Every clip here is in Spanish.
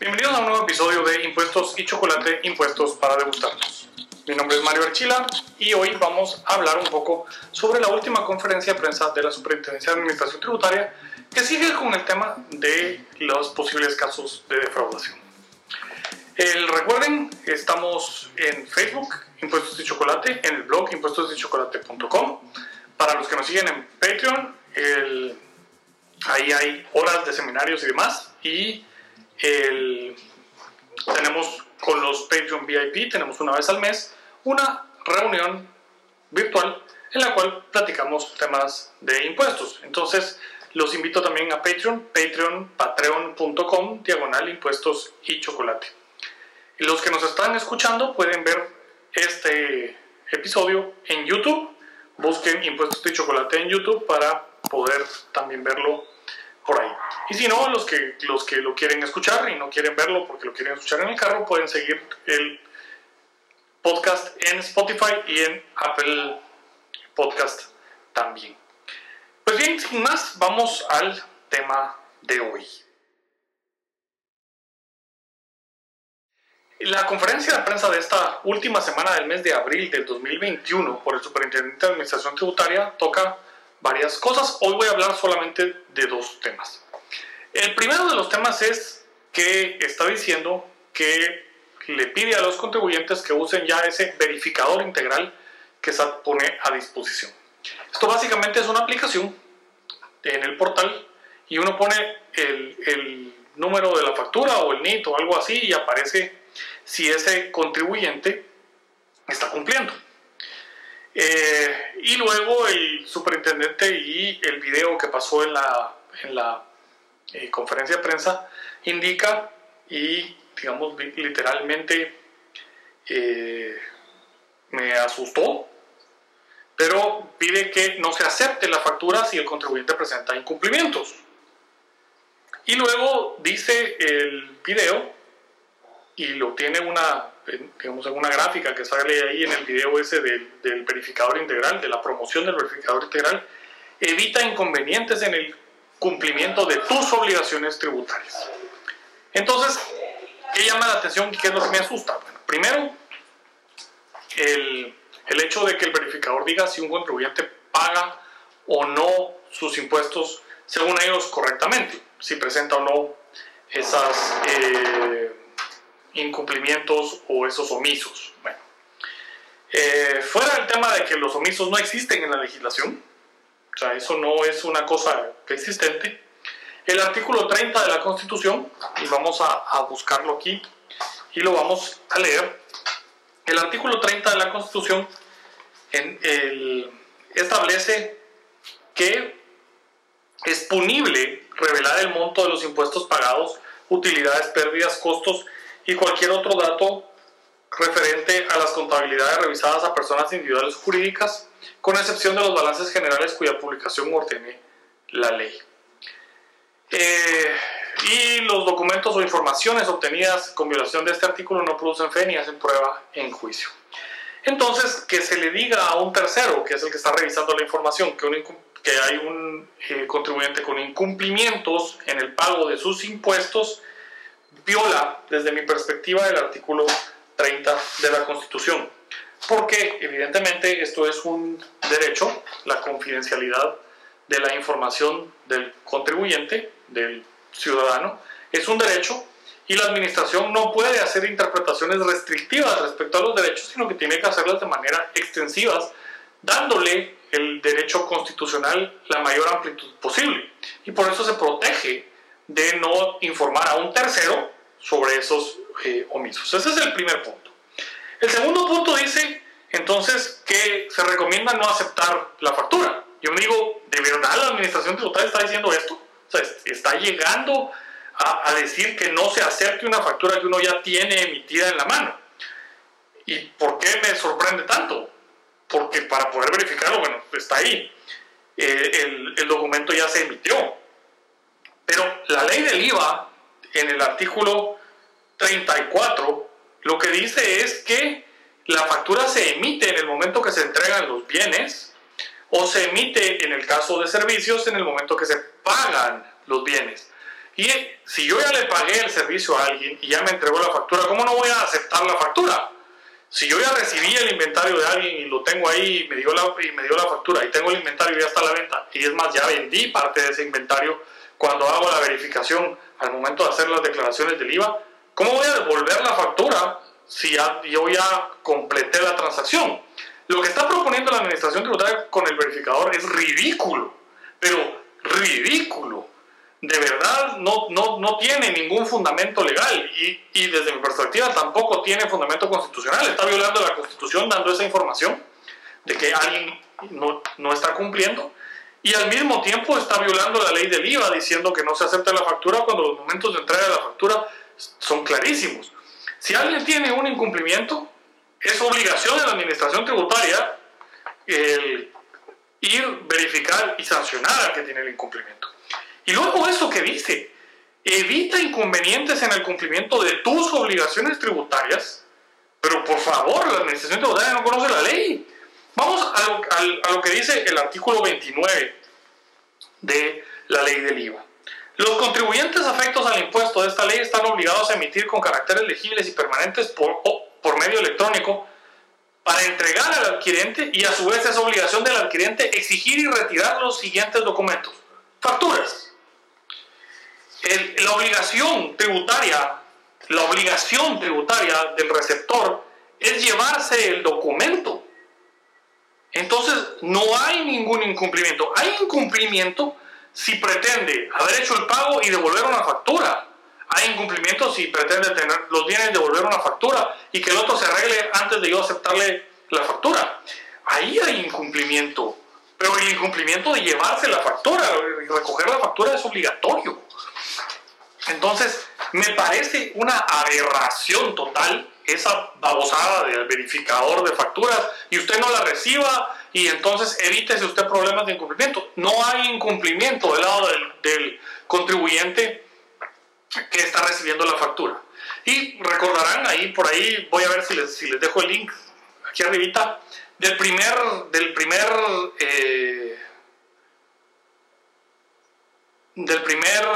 Bienvenidos a un nuevo episodio de Impuestos y Chocolate, Impuestos para degustarnos. Mi nombre es Mario Archila y hoy vamos a hablar un poco sobre la última conferencia de prensa de la Superintendencia de Administración Tributaria que sigue con el tema de los posibles casos de defraudación. El, recuerden, estamos en Facebook, Impuestos y Chocolate, en el blog impuestosdechocolate.com. Para los que nos siguen en Patreon, ahí hay horas de seminarios y demás. Y tenemos con los Patreon VIP, tenemos una vez al mes, una reunión virtual en la cual platicamos temas de impuestos. Entonces, los invito también a Patreon, patreon, patreon.com, diagonal impuestos y chocolate. Los que nos están escuchando pueden ver este episodio en YouTube. Busquen impuestos y chocolate en YouTube para poder también verlo. Y si no, los que, los que lo quieren escuchar y no quieren verlo porque lo quieren escuchar en el carro, pueden seguir el podcast en Spotify y en Apple Podcast también. Pues bien, sin más, vamos al tema de hoy. La conferencia de prensa de esta última semana del mes de abril del 2021 por el Superintendente de Administración Tributaria toca varias cosas. Hoy voy a hablar solamente de dos temas. El primero de los temas es que está diciendo que le pide a los contribuyentes que usen ya ese verificador integral que se pone a disposición. Esto básicamente es una aplicación en el portal y uno pone el, el número de la factura o el NIT o algo así y aparece si ese contribuyente está cumpliendo. Eh, y luego el superintendente y el video que pasó en la, en la eh, conferencia de prensa indica y, digamos, literalmente eh, me asustó, pero pide que no se acepte la factura si el contribuyente presenta incumplimientos. Y luego dice el video, y lo tiene una digamos, alguna gráfica que sale ahí en el video ese del, verificador integral, de la promoción del verificador integral, evita inconvenientes en el cumplimiento de tus obligaciones tributarias. Entonces, ¿qué llama la atención y qué es lo que me asusta? Bueno, primero, el, el hecho de que el verificador diga si un contribuyente paga o no sus impuestos según ellos correctamente, si presenta o no esas... Eh, incumplimientos o esos omisos. Bueno, eh, fuera del tema de que los omisos no existen en la legislación, sea, eso no es una cosa existente, el artículo 30 de la Constitución, y vamos a, buscarlo aquí y lo vamos a leer, el artículo 30 de la Constitución establece que es punible revelar el monto de los impuestos pagados, utilidades, pérdidas, costos y cualquier otro dato referente a las contabilidades revisadas a personas individuales jurídicas, con excepción de los balances generales cuya publicación ordene la ley. Eh, y los documentos o informaciones obtenidas con violación de este artículo no producen fe ni hacen prueba en juicio. Entonces, que se le diga a un tercero, que es el que está revisando la información, que, que hay un eh, contribuyente con incumplimientos en el pago de sus impuestos, viola, desde mi perspectiva, el artículo 30 de la Constitución. Porque evidentemente esto es un derecho, la confidencialidad de la información del contribuyente, del ciudadano, es un derecho y la administración no puede hacer interpretaciones restrictivas respecto a los derechos, sino que tiene que hacerlas de manera extensivas, dándole el derecho constitucional la mayor amplitud posible. Y por eso se protege de no informar a un tercero sobre esos eh, omisos. Ese es el primer punto. El segundo punto dice entonces que se recomienda no aceptar la factura. Yo me digo, ¿de verdad la administración tributaria está diciendo esto? O sea, está llegando a, decir que no se acepte una factura que uno ya tiene emitida en la mano. ¿Y por qué me sorprende tanto? Porque para poder verificarlo, bueno, está ahí. Eh, el, el, documento ya se emitió. Pero la ley del IVA, en el artículo 34, lo que dice es que la factura se emite en el momento que se entregan los bienes o se emite en el caso de servicios en el momento que se pagan los bienes. Y si yo ya le pagué el servicio a alguien y ya me entregó la factura, ¿cómo no voy a aceptar la factura? Si yo ya recibí el inventario de alguien y lo tengo ahí y me dio la, y me dio la factura y tengo el inventario y ya está a la venta, y es más, ya vendí parte de ese inventario cuando hago la verificación al momento de hacer las declaraciones del IVA, ¿cómo voy a devolver la factura si ya, yo ya completé la transacción? Lo que está proponiendo la Administración Tributaria con el verificador es ridículo, pero ridículo de verdad no, no, no tiene ningún fundamento legal y, y, desde mi perspectiva tampoco tiene fundamento constitucional. Está violando la constitución dando esa información de que alguien no, no está cumpliendo y al mismo tiempo está violando la ley del IVA diciendo que no se acepta la factura cuando los momentos de entrega de la factura son clarísimos. Si alguien tiene un incumplimiento, es obligación de la administración tributaria el ir, verificar y sancionar al que tiene el incumplimiento. Y luego eso que dice, evita inconvenientes en el cumplimiento de tus obligaciones tributarias, pero por favor, la administración tributaria no conoce la ley. Vamos a lo, que dice el artículo 29 de la ley del IVA. Los contribuyentes afectos al impuesto de esta ley están obligados a emitir con caracteres legibles y permanentes por, por medio electrónico para entregar al adquirente y a su vez es obligación del adquirente exigir y retirar los siguientes documentos. Facturas, la obligación tributaria, la obligación tributaria del receptor es llevarse el documento. Entonces, no hay ningún incumplimiento. Hay incumplimiento si pretende haber hecho el pago y devolver una factura. Hay incumplimiento si pretende tener los bienes devolver una factura y que el otro se arregle antes de yo aceptarle la factura. Ahí hay incumplimiento. Pero el incumplimiento de llevarse la factura, recoger la factura es obligatorio. Entonces, me parece una aberración total esa babosada del verificador de facturas y usted no la reciba y entonces evítese usted problemas de incumplimiento. No hay incumplimiento del lado del, contribuyente que está recibiendo la factura. Y recordarán ahí, por ahí, voy a ver si les, si les dejo el link aquí arribita, del primer, del primer eh, del primer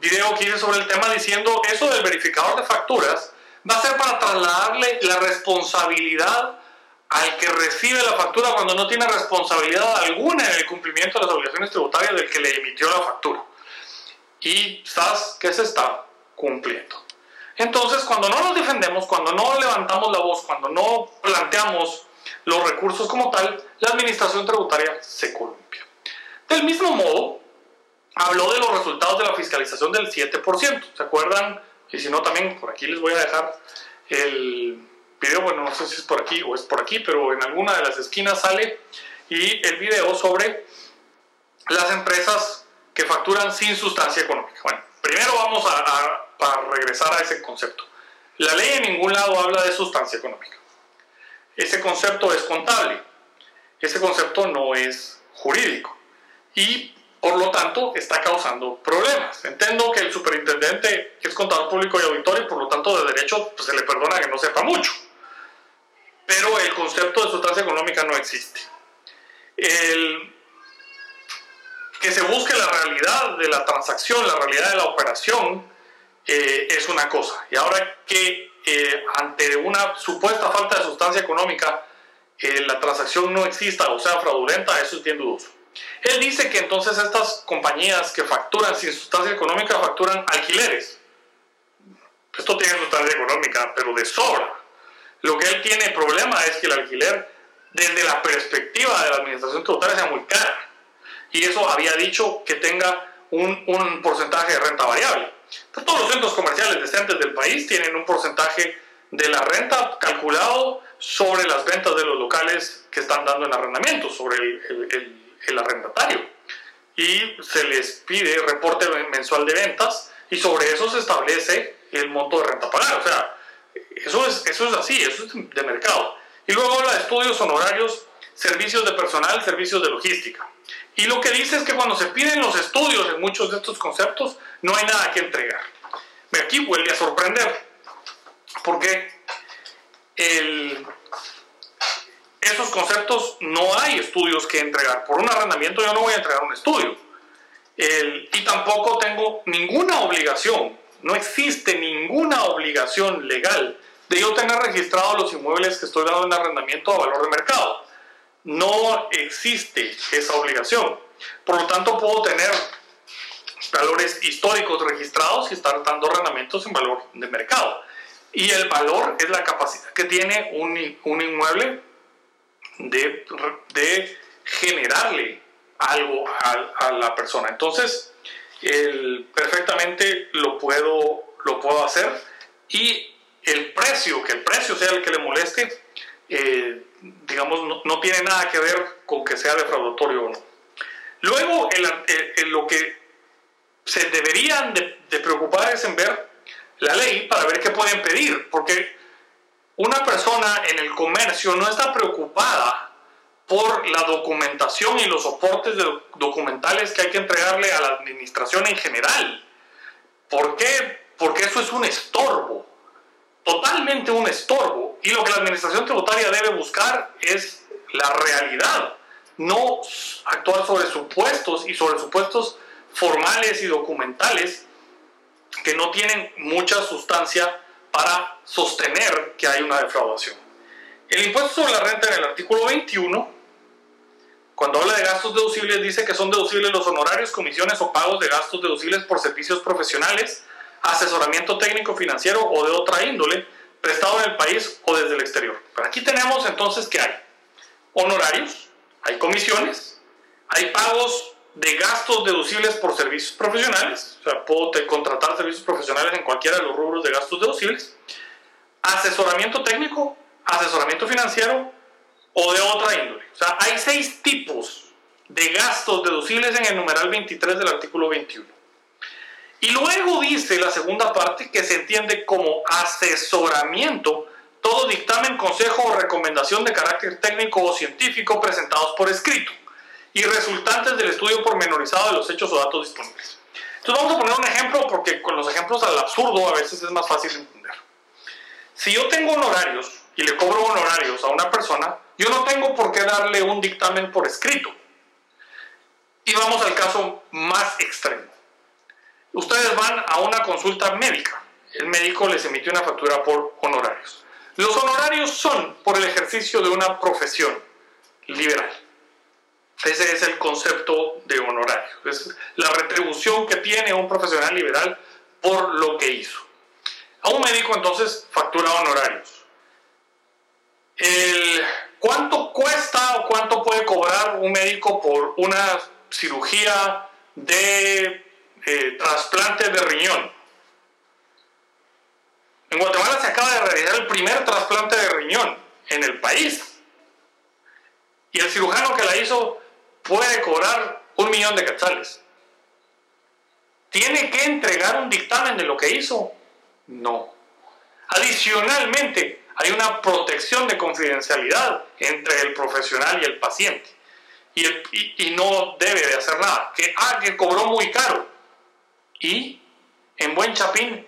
video que hice sobre el tema diciendo eso del verificador de facturas va a ser para trasladarle la responsabilidad al que recibe la factura cuando no tiene responsabilidad alguna en el cumplimiento de las obligaciones tributarias del que le emitió la factura. Y sabes que se está cumpliendo. Entonces, cuando no nos defendemos, cuando no levantamos la voz, cuando no planteamos los recursos como tal, la administración tributaria se columpia. Del mismo modo, habló de los resultados de la fiscalización del 7%. ¿Se acuerdan? Y si no, también por aquí les voy a dejar el video, bueno, no sé si es por aquí o es por aquí, pero en alguna de las esquinas sale y el video sobre las empresas que facturan sin sustancia económica. Bueno, primero vamos a, a regresar a ese concepto. La ley en ningún lado habla de sustancia económica. Ese concepto es contable. Ese concepto no es jurídico. Y por lo tanto está causando problemas. Entiendo que el superintendente es contador público y auditor y por lo tanto de derecho pues, se le perdona que no sepa mucho. Pero el concepto de sustancia económica no existe. El que se busque la realidad de la transacción, la realidad de la operación, eh, es una cosa. Y ahora que eh, ante una supuesta falta de sustancia económica, eh, la transacción no exista o sea fraudulenta, eso es bien dudoso. Él dice que entonces estas compañías que facturan sin sustancia económica facturan alquileres. Esto tiene sustancia económica, pero de sobra. Lo que él tiene problema es que el alquiler, desde la perspectiva de la administración tributaria, sea muy caro. Y eso había dicho que tenga un, un porcentaje de renta variable. todos los centros comerciales decentes del país tienen un porcentaje de la renta calculado sobre las ventas de los locales que están dando en arrendamiento, sobre el el arrendatario. Y se les pide reporte mensual de ventas y sobre eso se establece el monto de renta pagada. O sea, eso es, eso es así, eso es de mercado. Y luego habla de estudios honorarios, servicios de personal, servicios de logística. Y lo que dice es que cuando se piden los estudios en muchos de estos conceptos, no hay nada que entregar. Aquí vuelve a sorprender, porque el, esos conceptos no hay estudios que entregar. Por un arrendamiento yo no voy a entregar un estudio. y tampoco tengo ninguna obligación, no existe ninguna obligación legal de yo tener registrados los inmuebles que estoy dando en arrendamiento a valor de mercado. No existe esa obligación. Por lo tanto, puedo tener valores históricos registrados y estar dando arrendamientos en valor de mercado. Y el valor es la capacidad que tiene un, un inmueble de, de generarle algo a, la persona. Entonces, el, perfectamente lo puedo, lo puedo hacer y el precio, que el precio sea el que le moleste, eh, digamos, no, tiene nada que ver con que sea defraudatorio o no. Luego, el, lo que se deberían de, de preocupar es en ver la ley para ver qué pueden pedir, porque una persona en el comercio no está preocupada por la documentación y los soportes documentales que hay que entregarle a la administración en general. ¿Por qué? Porque eso es un estorbo, totalmente un estorbo. Y lo que la administración tributaria debe buscar es la realidad, no actuar sobre supuestos y sobre supuestos formales y documentales que no tienen mucha sustancia para sostener que hay una defraudación. El impuesto sobre la renta en el artículo 21 cuando habla de gastos deducibles dice que son deducibles los honorarios, comisiones o pagos de gastos deducibles por servicios profesionales, asesoramiento técnico financiero o de otra índole, prestado en el país o desde el exterior. Aquí tenemos entonces que hay honorarios, hay comisiones, hay pagos de gastos deducibles por servicios profesionales, o sea, puedo contratar servicios profesionales en cualquiera de los rubros de gastos deducibles, asesoramiento técnico, asesoramiento financiero, o de otra índole. O sea, hay seis tipos de gastos deducibles en el numeral 23 del artículo 21. Y luego dice la segunda parte que se entiende como asesoramiento todo dictamen, consejo o recomendación de carácter técnico o científico presentados por escrito y resultantes del estudio pormenorizado de los hechos o datos disponibles. Entonces vamos a poner un ejemplo porque con los ejemplos al absurdo a veces es más fácil entender. Si yo tengo honorarios y le cobro honorarios a una persona, yo no tengo por qué darle un dictamen por escrito. Y vamos al caso más extremo. Ustedes van a una consulta médica. El médico les emite una factura por honorarios. Los honorarios son por el ejercicio de una profesión liberal. Ese es el concepto de honorario. Es la retribución que tiene un profesional liberal por lo que hizo. A un médico entonces factura honorarios. ¿Cuánto cuesta o cuánto puede cobrar un médico por una cirugía de eh, trasplante de riñón? En Guatemala se acaba de realizar el primer trasplante de riñón en el país. Y el cirujano que la hizo puede cobrar un millón de quetzales. ¿Tiene que entregar un dictamen de lo que hizo? No. Adicionalmente, hay una protección de confidencialidad entre el profesional y el paciente. Y, no debe de hacer nada. Que, ah, que cobró muy caro. Y en buen chapín,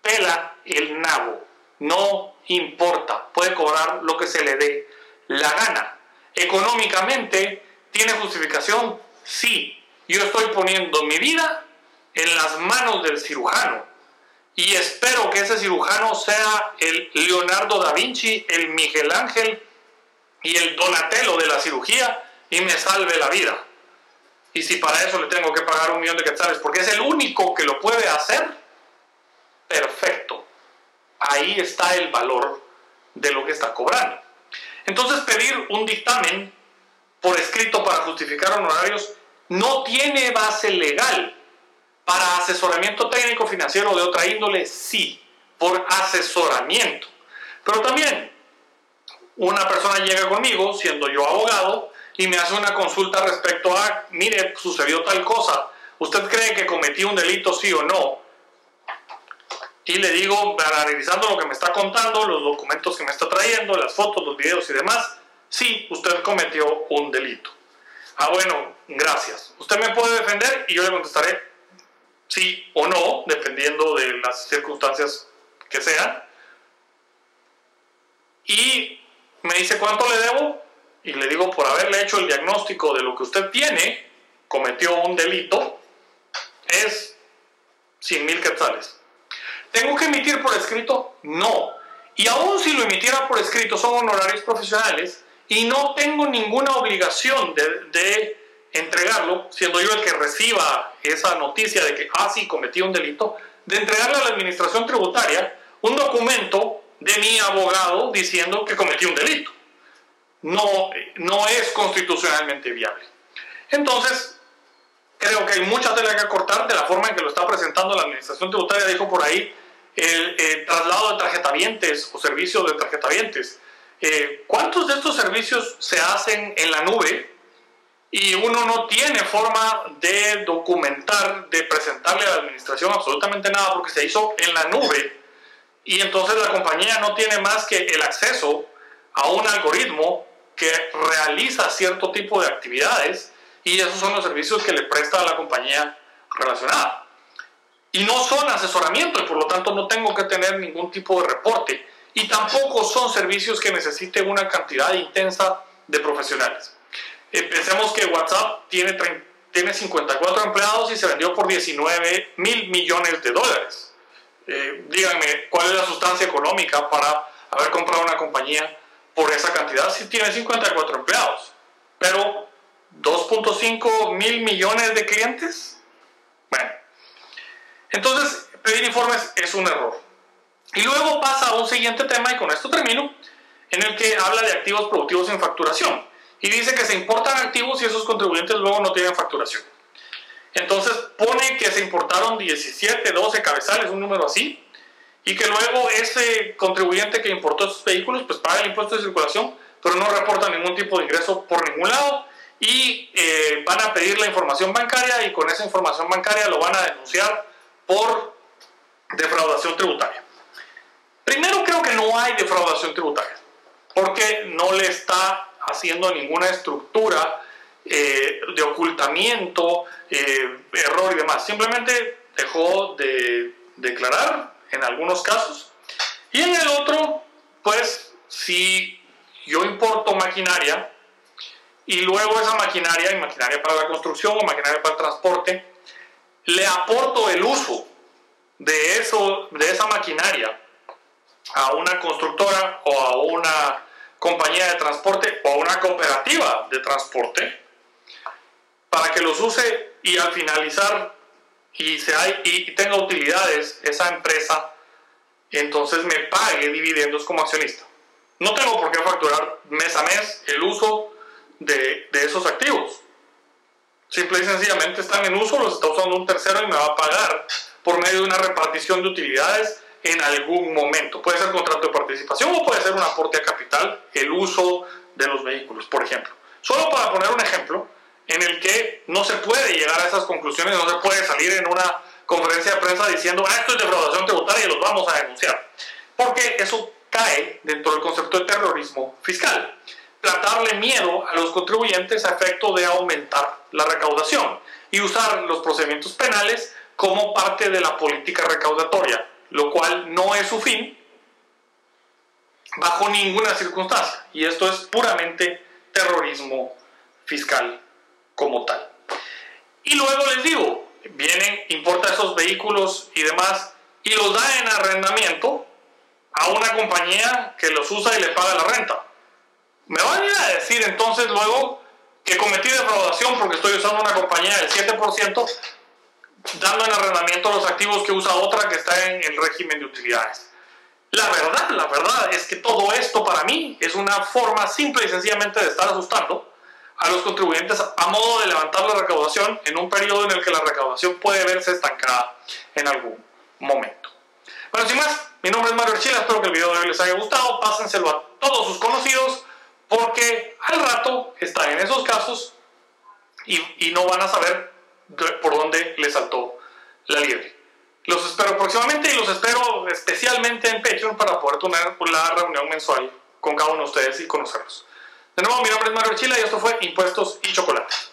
pela el nabo. No importa. Puede cobrar lo que se le dé la gana. Económicamente, ¿tiene justificación? Sí. Yo estoy poniendo mi vida en las manos del cirujano y espero que ese cirujano sea el Leonardo da Vinci, el Miguel Ángel y el Donatello de la cirugía y me salve la vida. Y si para eso le tengo que pagar un millón de quetzales, porque es el único que lo puede hacer, perfecto. Ahí está el valor de lo que está cobrando. Entonces pedir un dictamen por escrito para justificar honorarios no tiene base legal para asesoramiento técnico financiero de otra índole, sí, por asesoramiento. Pero también una persona llega conmigo, siendo yo abogado, y me hace una consulta respecto a, mire, sucedió tal cosa, ¿usted cree que cometí un delito, sí o no? Y le digo, analizando lo que me está contando, los documentos que me está trayendo, las fotos, los videos y demás, sí, usted cometió un delito. Ah, bueno, gracias. Usted me puede defender y yo le contestaré, sí o no, dependiendo de las circunstancias que sean. Y me dice cuánto le debo y le digo por haberle hecho el diagnóstico de lo que usted tiene, cometió un delito es 100 mil quetzales. ¿Tengo que emitir por escrito? No. Y aún si lo emitiera por escrito, son honorarios profesionales y no tengo ninguna obligación de, entregarlo, siendo yo el que reciba esa noticia de que, ah, sí, cometí un delito, de entregarle a la administración tributaria un documento de mi abogado diciendo que cometí un delito. No, no es constitucionalmente viable. Entonces, creo que hay mucha tela que cortar de la forma en que lo está presentando la administración tributaria. Dijo por ahí el, traslado de tarjetavientes o servicio de tarjetavientes. Eh, ¿Cuántos de estos servicios se hacen en la nube y uno no tiene forma de documentar, de presentarle a la administración absolutamente nada porque se hizo en la nube y entonces la compañía no tiene más que el acceso a un algoritmo que realiza cierto tipo de actividades y esos son los servicios que le presta a la compañía relacionada. Y no son asesoramiento y por lo tanto no tengo que tener ningún tipo de reporte y tampoco son servicios que necesiten una cantidad intensa de profesionales. Eh, pensemos que WhatsApp tiene, tiene 54 empleados y se vendió por 19 mil millones de dólares. Eh, díganme, ¿cuál es la sustancia económica para haber comprado una compañía por esa cantidad si tiene 54 empleados? Pero 2.5 mil millones de clientes. Bueno, entonces pedir informes es un error. Y luego pasa a un siguiente tema, y con esto termino, en el que habla de activos productivos en facturación. Y dice que se importan activos y esos contribuyentes luego no tienen facturación. Entonces pone que se importaron 17, 12 cabezales, un número así, y que luego ese contribuyente que importó esos vehículos pues paga el impuesto de circulación, pero no reporta ningún tipo de ingreso por ningún lado y eh, van a pedir la información bancaria y con esa información bancaria lo van a denunciar por defraudación tributaria. Primero creo que no hay defraudación tributaria, porque no le está haciendo ninguna estructura eh, de ocultamiento, eh, error y demás. Simplemente dejó de declarar en algunos casos. Y en el otro, pues si yo importo maquinaria y luego esa maquinaria, y maquinaria para la construcción o maquinaria para el transporte, le aporto el uso de, eso, de esa maquinaria a una constructora o a una compañía de transporte o a una cooperativa de transporte para que los use y al finalizar y, se hay, y tenga utilidades esa empresa, entonces me pague dividendos como accionista. No tengo por qué facturar mes a mes el uso de, de esos activos. Simple y sencillamente están en uso, los está usando un tercero y me va a pagar por medio de una repartición de utilidades en algún momento. Puede ser contrato de participación o puede ser un aporte a capital, el uso de los vehículos, por ejemplo. Solo para poner un ejemplo en el que no se puede llegar a esas conclusiones, no se puede salir en una conferencia de prensa diciendo ah, esto es defraudación tributaria y los vamos a denunciar. Porque eso cae dentro del concepto de terrorismo fiscal tratarle miedo a los contribuyentes a efecto de aumentar la recaudación y usar los procedimientos penales como parte de la política recaudatoria, lo cual no es su fin bajo ninguna circunstancia. Y esto es puramente terrorismo fiscal como tal. Y luego les digo, vienen, importa esos vehículos y demás y los da en arrendamiento a una compañía que los usa y le paga la renta. Me van a a decir entonces luego que cometí defraudación porque estoy usando una compañía del 7%, dando en arrendamiento los activos que usa otra que está en el régimen de utilidades. La verdad, la verdad es que todo esto para mí es una forma simple y sencillamente de estar asustando a los contribuyentes a modo de levantar la recaudación en un periodo en el que la recaudación puede verse estancada en algún momento. Bueno, sin más, mi nombre es Mario Archila, espero que el video de hoy les haya gustado, pásenselo a todos sus conocidos porque al rato están en esos casos y, no van a saber por dónde les saltó la liebre. Los espero próximamente y los espero especialmente en Patreon para poder tener la reunión mensual con cada uno de ustedes y conocerlos. De nuevo, mi nombre es Mario Chila y esto fue Impuestos y Chocolates.